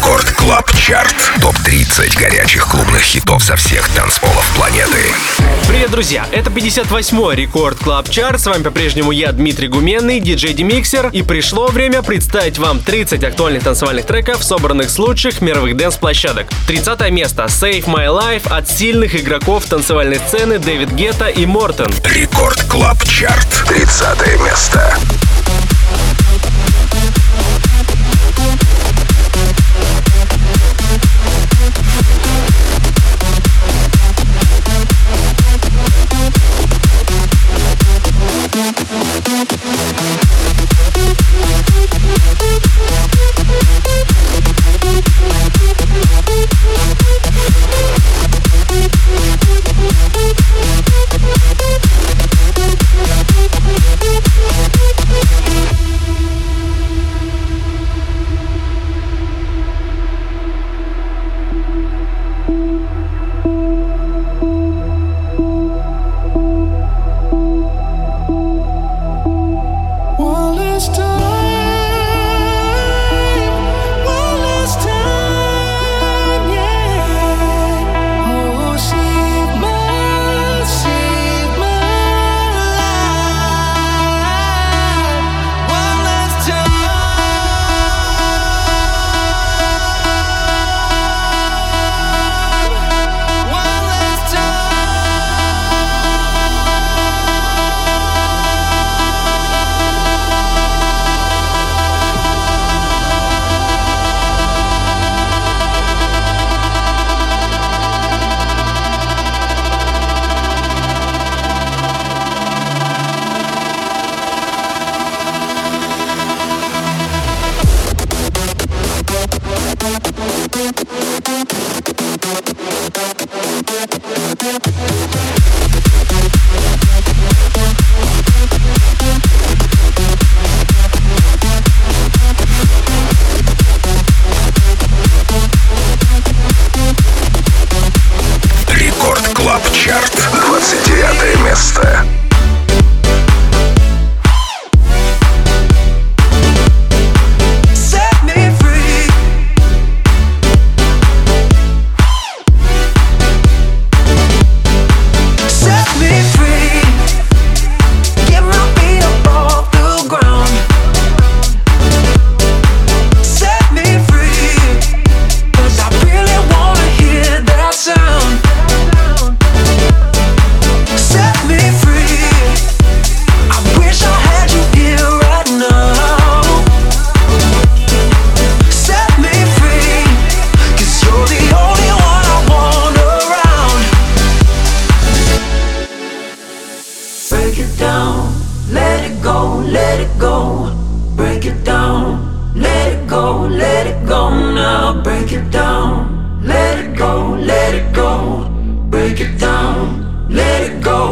Record Club Chart. Топ-30 горячих клубных хитов со всех танцполов планеты. Привет, друзья! Это 58-й Record Club Chart. С вами по-прежнему я, Дмитрий Гуменный, диджей Демиксер. И пришло время представить вам 30 актуальных танцевальных треков, собранных с лучших мировых дэнс-площадок. 30 место Save My Life от сильных игроков танцевальной сцены Дэвид Гетта и Мортен. Record Club Chart. 30 место.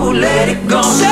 let it go.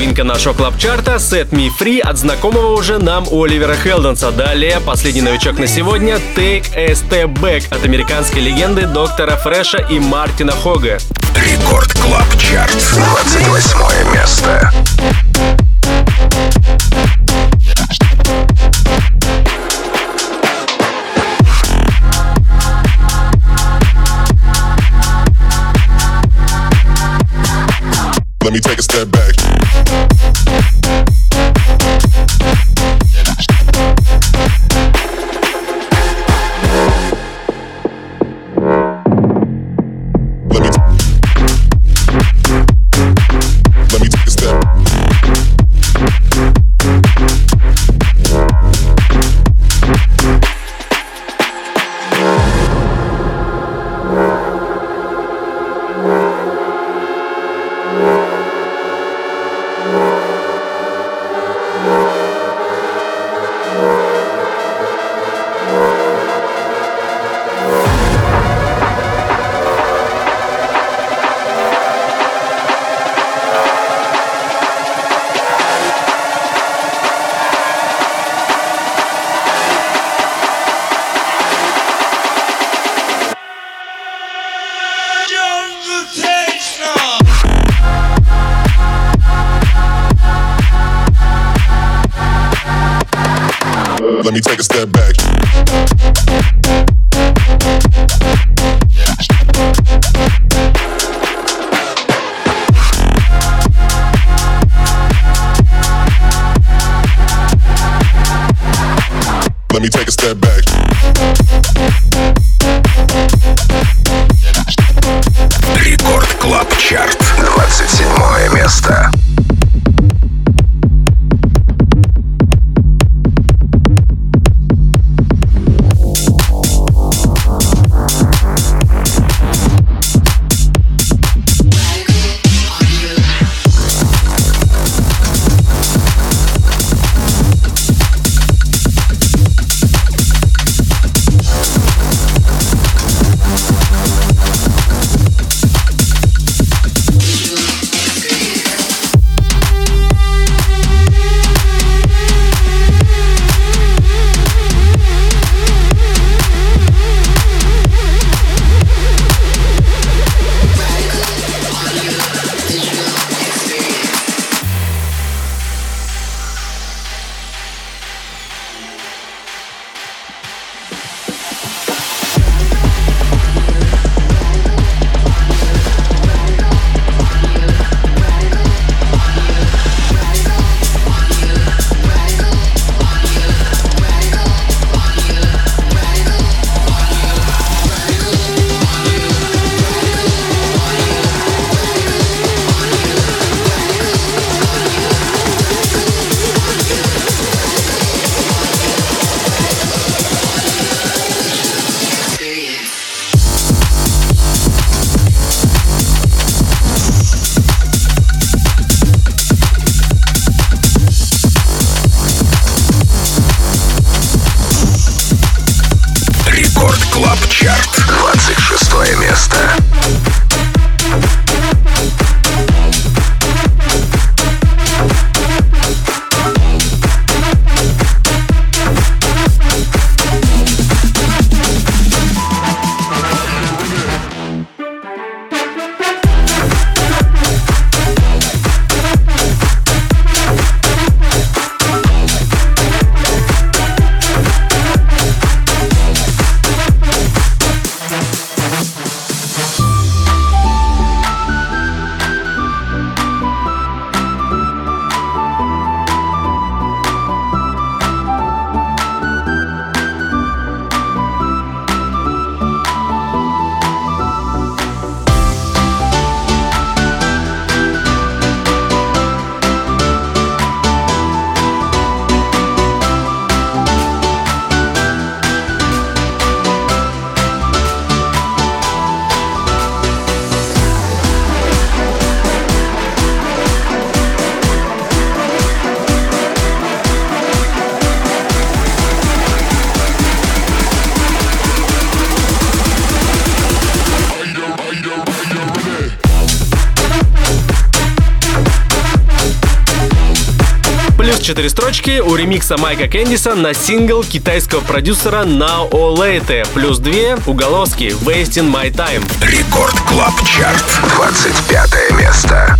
Новинка нашего клаб-чарта «Set Me Free» от знакомого уже нам Оливера Хелденса. Далее последний новичок на сегодня «Take a Step Back» от американской легенды доктора Фреша и Мартина Хога. Record Club Chart, 28 место. Четыре строчки у ремикса Майка Кэндиса на сингл китайского продюсера Now or Later, плюс две уголовски Wasting My Time. Record Club Chart, 25 место.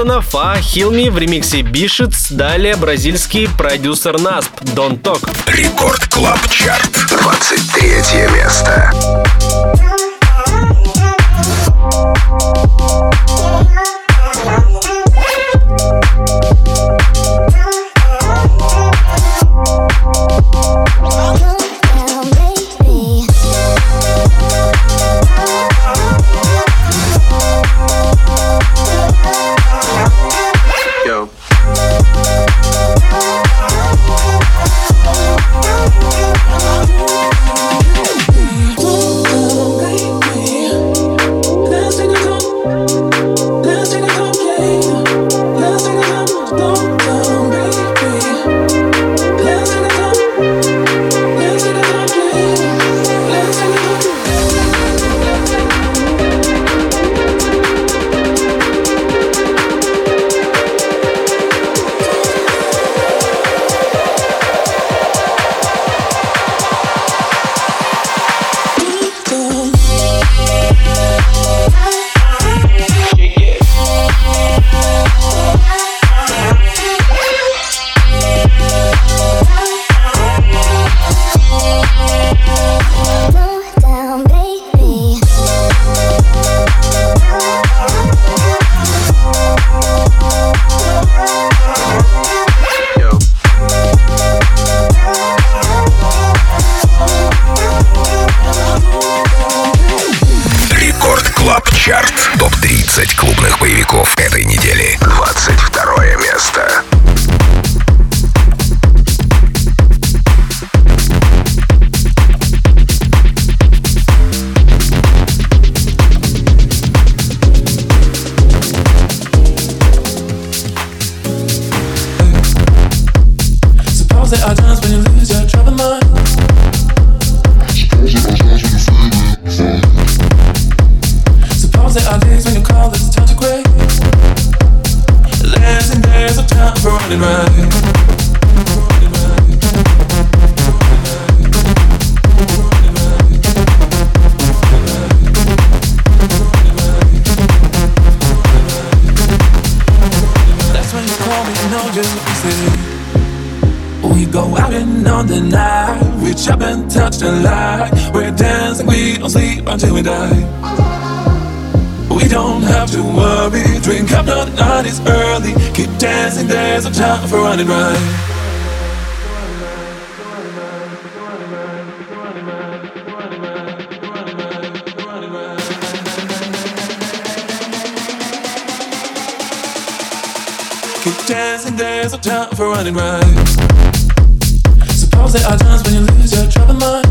Лондона, Фа, Хилми в ремиксе Бишиц, далее бразильский продюсер Насп, Дон Ток. Рекорд Клаб Чарт, 23 место. morning ride. go out and on the night. We chop and touch the light. We're dancing, we don't sleep until we die. We don't have to worry. Drink up, the night is earth. There's no time for running right. Keep dancing, there's no time for running right. Suppose there are times when you lose your trouble mind.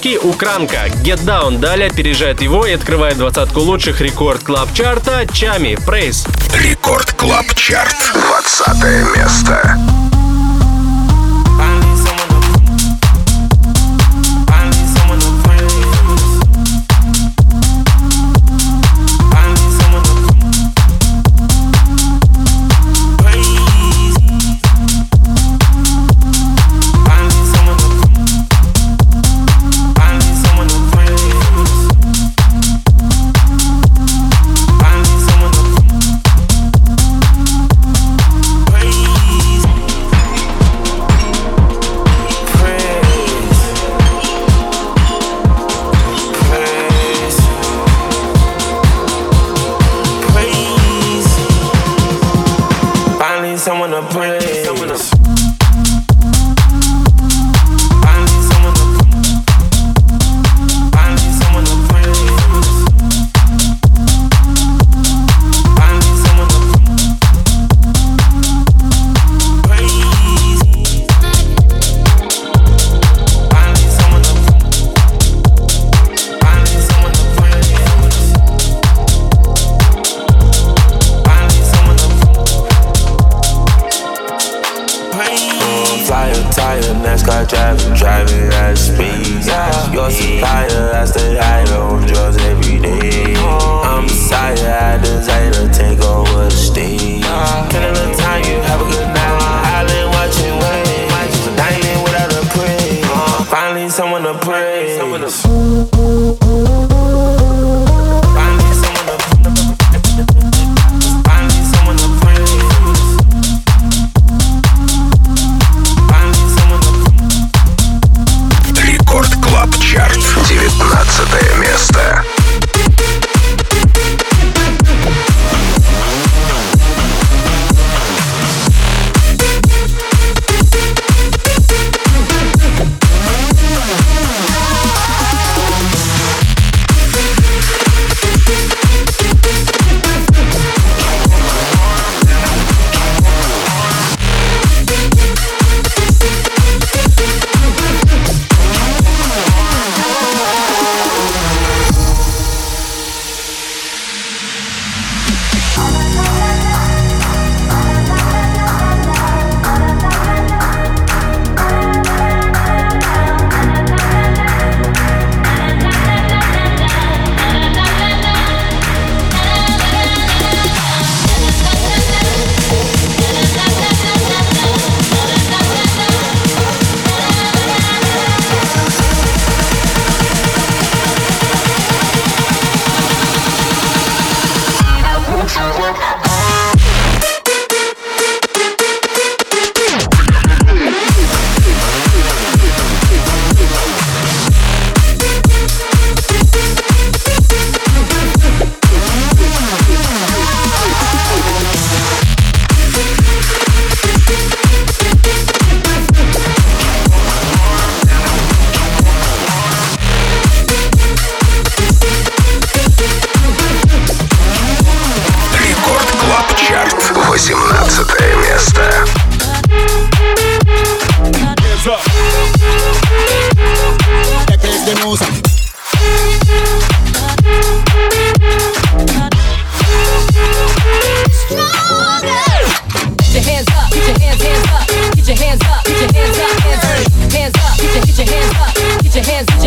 Три строчки у Кранка. Get Down далее опережает его и открывает двадцатку лучших Record Club чарта Чами Praise. Record Club Chart. 20 место.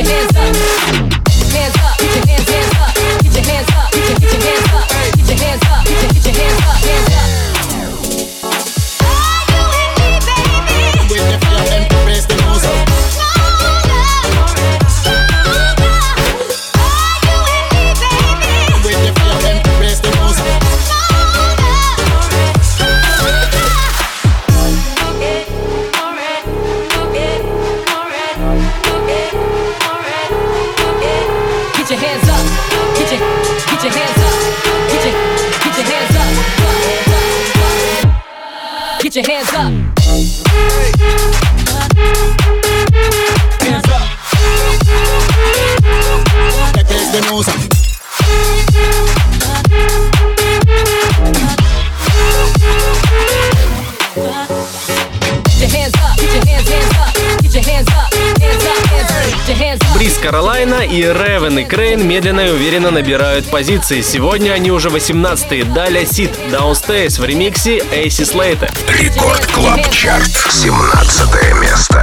it is уверенно набирают позиции. Сегодня они уже 18-е. Далее Сид Downstairs в ремиксе Эйси Слейтера. Record Club Chart. 17 место.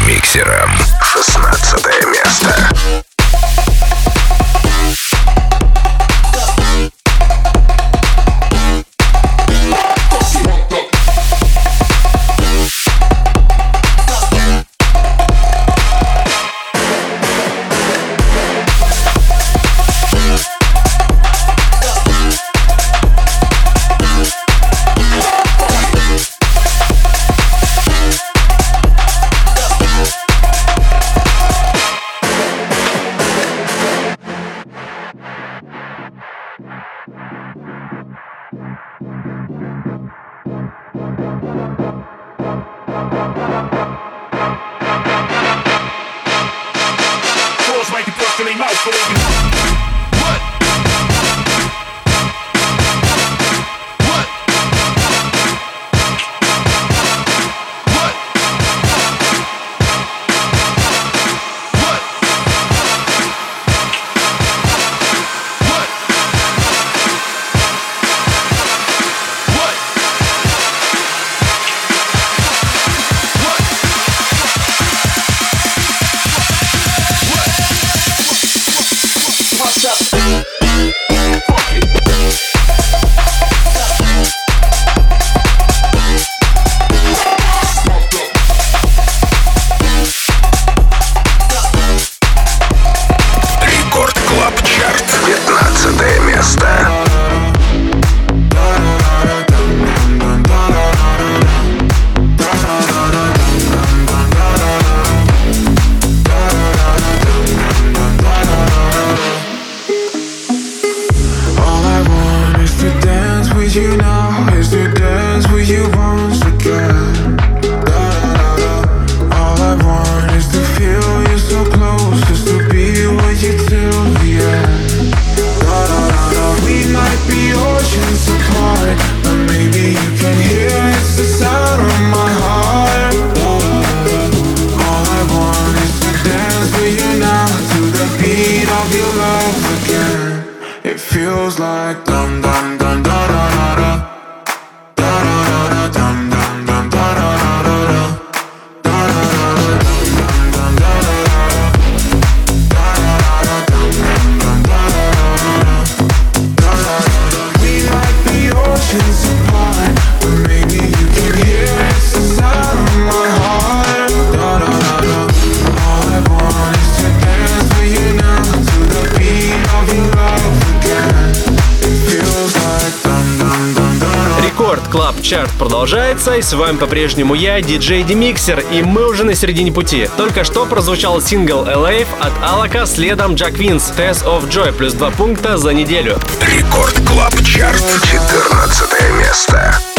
Миксером. 16 место. И с вами по-прежнему я, диджей Демиксер, и мы уже на середине пути. Только что прозвучал сингл Alive от Алака, следом Джак Винс, Test of Joy, плюс два пункта за неделю. Record Club Chart, 14 место.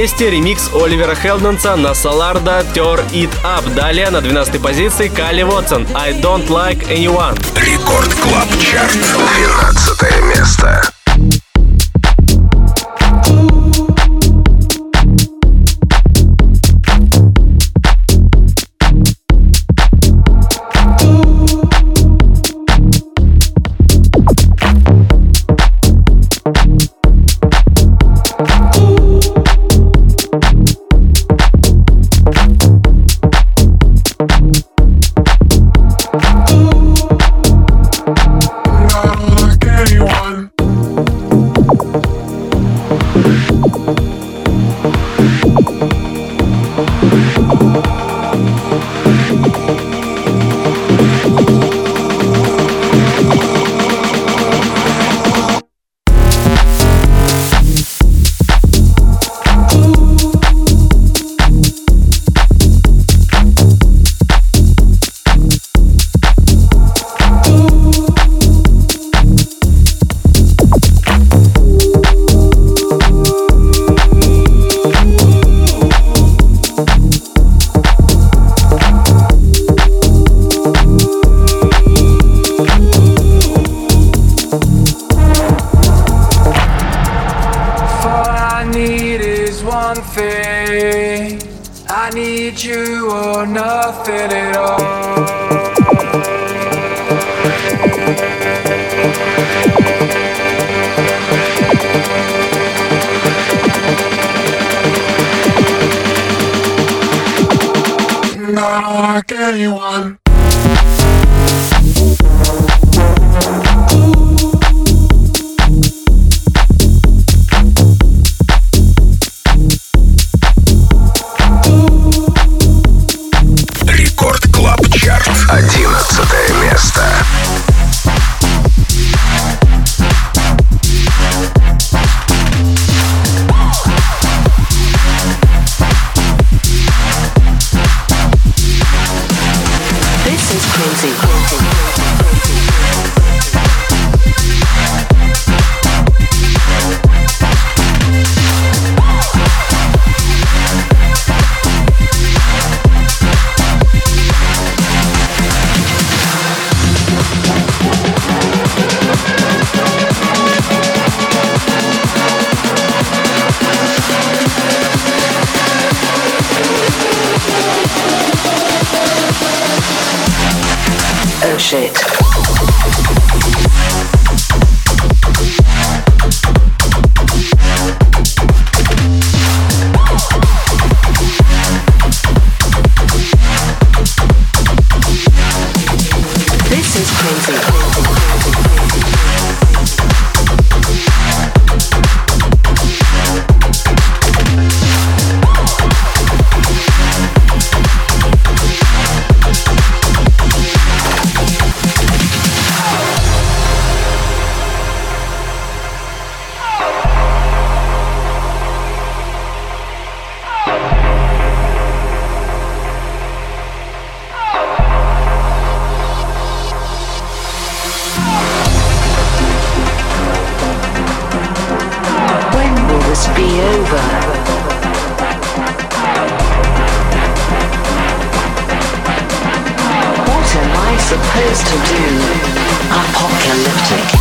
Месте ремикс Оливера Хелденса на Солардо Tear It Up. Далее на 12 позиции Кали Вотсон I Don't Like Anyone. Record Club Chart. 12 место. elliptic.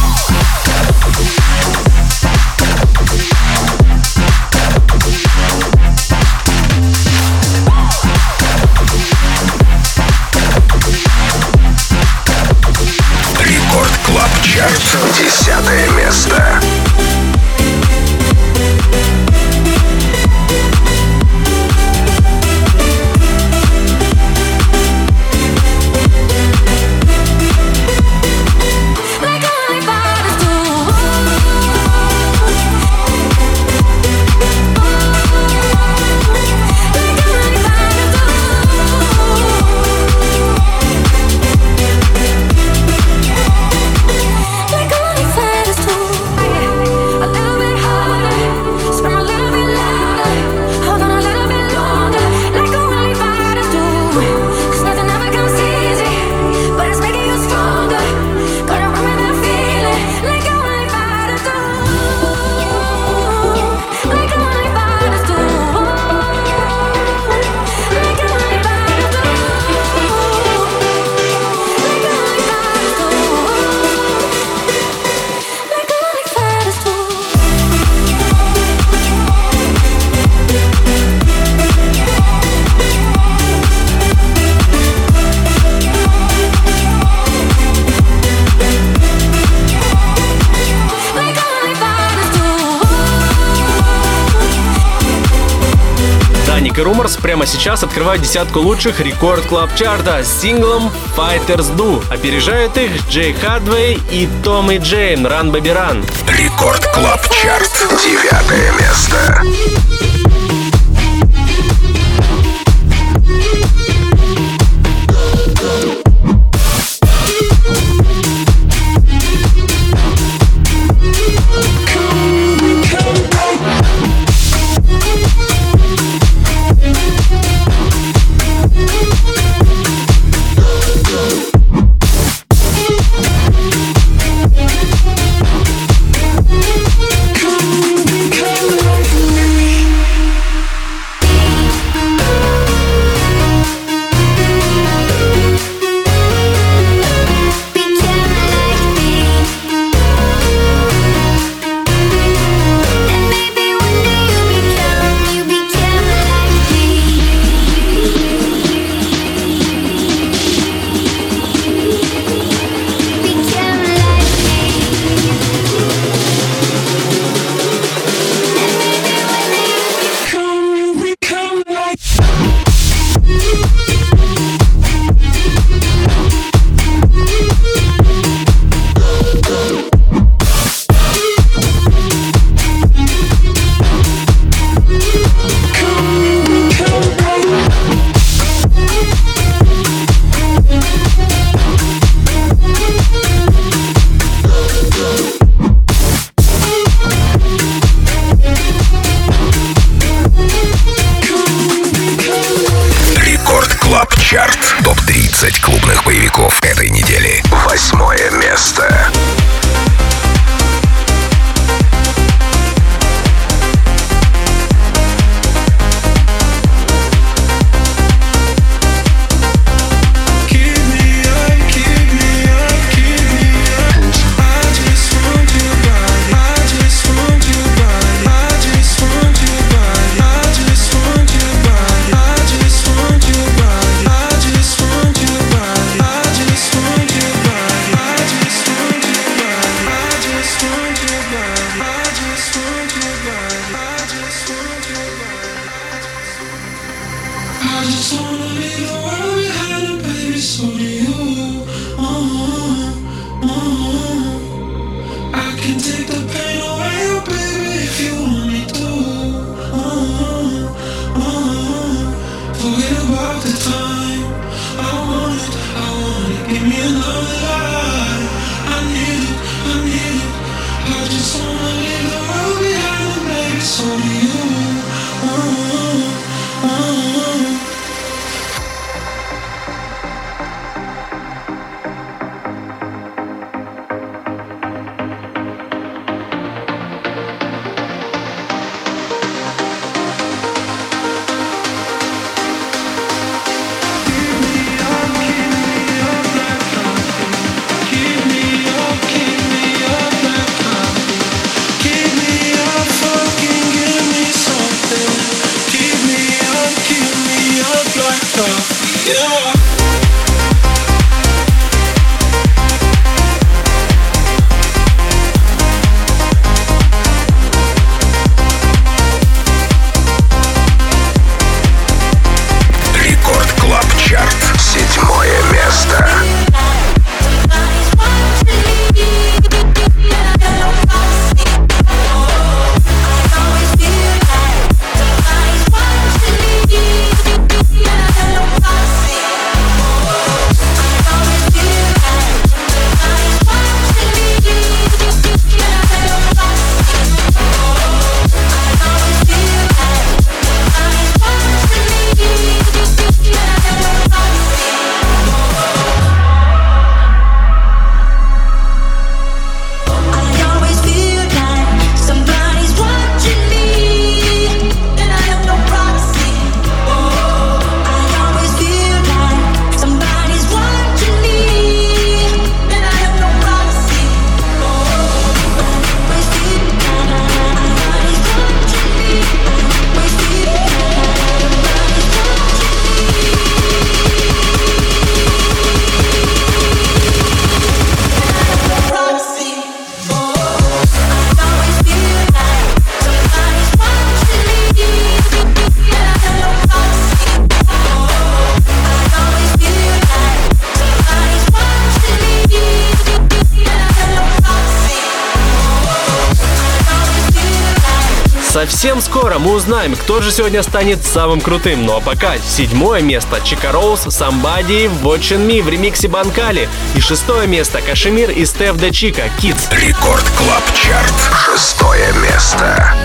Music Rumors прямо сейчас открывают десятку лучших Record Club чарта с синглом Fighters Do. Опережают их Джей Хадвей и Том и Джейм Run Baby Run. Record Club Chart. Девятое место. Совсем скоро мы узнаем, кто же сегодня станет самым крутым. Ну а пока седьмое место Чика Роуз, Somebody's Watching Me в ремиксе Банкали. И шестое место Кашемир и Стеф Де Чика, Kids. Record Club Chart. Шестое место.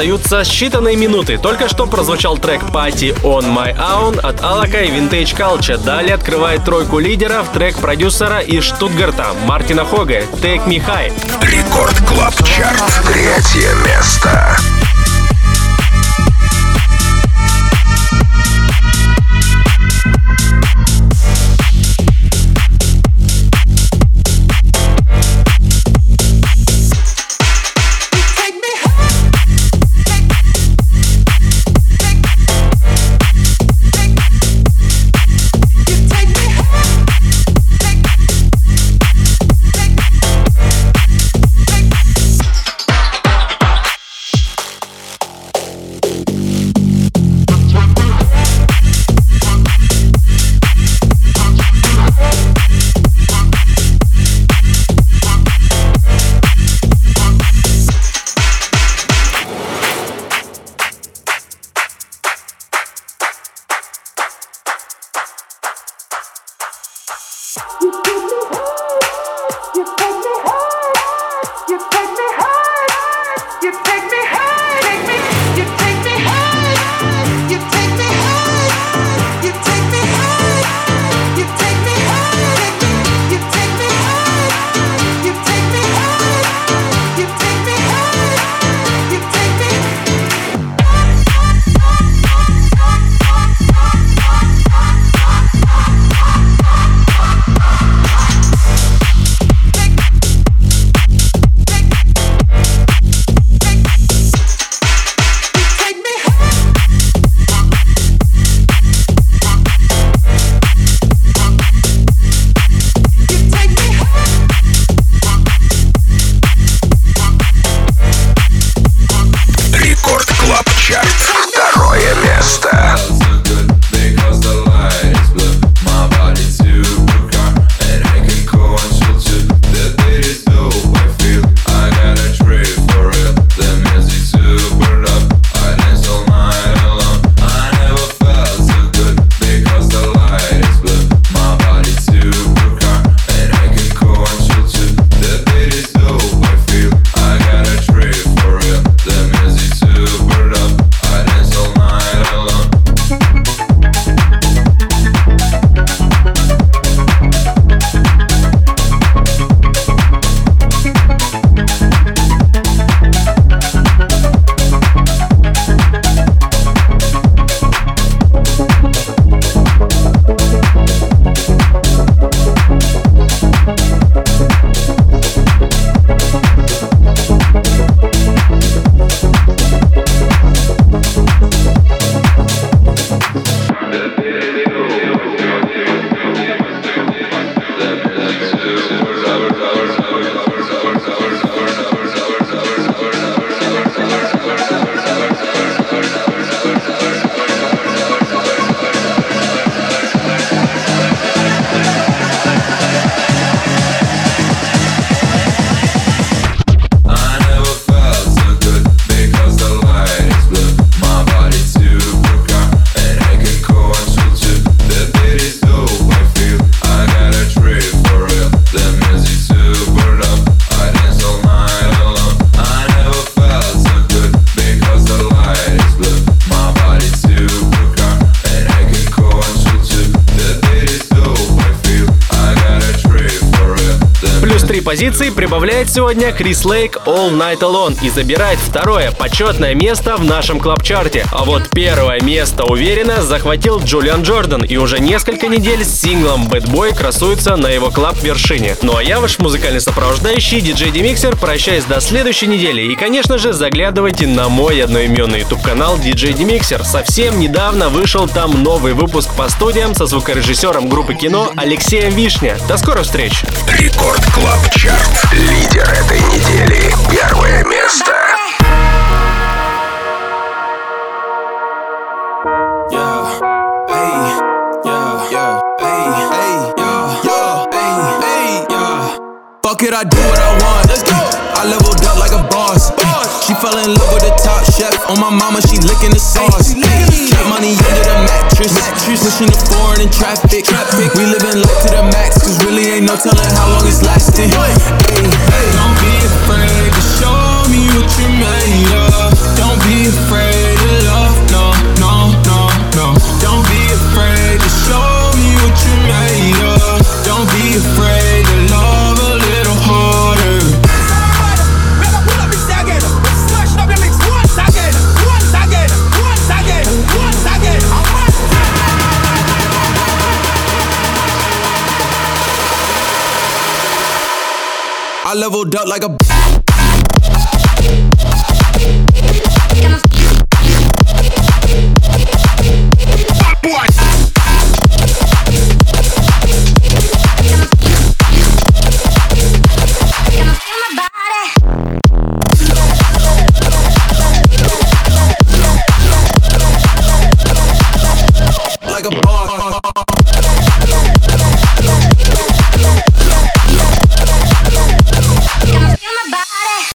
остаются считанные минуты. Только что прозвучал трек Party on My Own от Алака и Vintage Culture. Далее открывает тройку лидеров трек продюсера из Штутгарта Мартина Хога Take Me High. Record Club Chart. Третье место. Сегодня Крис Лейк All Night Alone и забирает второе почетное место в нашем клаб-чарте. А вот первое место уверенно захватил Джулиан Джордан и уже несколько недель с синглом Bad Boy красуется на его клаб-вершине. Ну а я ваш музыкальный сопровождающий, диджей Демиксер, прощаюсь до следующей недели. И, конечно же, заглядывайте на мой одноименный YouTube-канал DJ Demixer. Совсем недавно вышел там новый выпуск по студиям со звукорежиссером группы кино Алексеем Вишня. До скорых встреч! Record Club Chart. Лидер этой недели. Первое место. Fuck it, I do what I want. Let's go. I leveled she fell in love with the top chef. On my mama, she licking the sauce. Keep money under the mattress. Pushing the foreign in traffic. We living life to the max, cause really ain't no telling how long it's lasting. Ay, don't be afraid to show me what you made of. Don't be afraid to love, no, no, no, no. Don't be afraid to show me what you made of. Don't be afraid I leveled up like a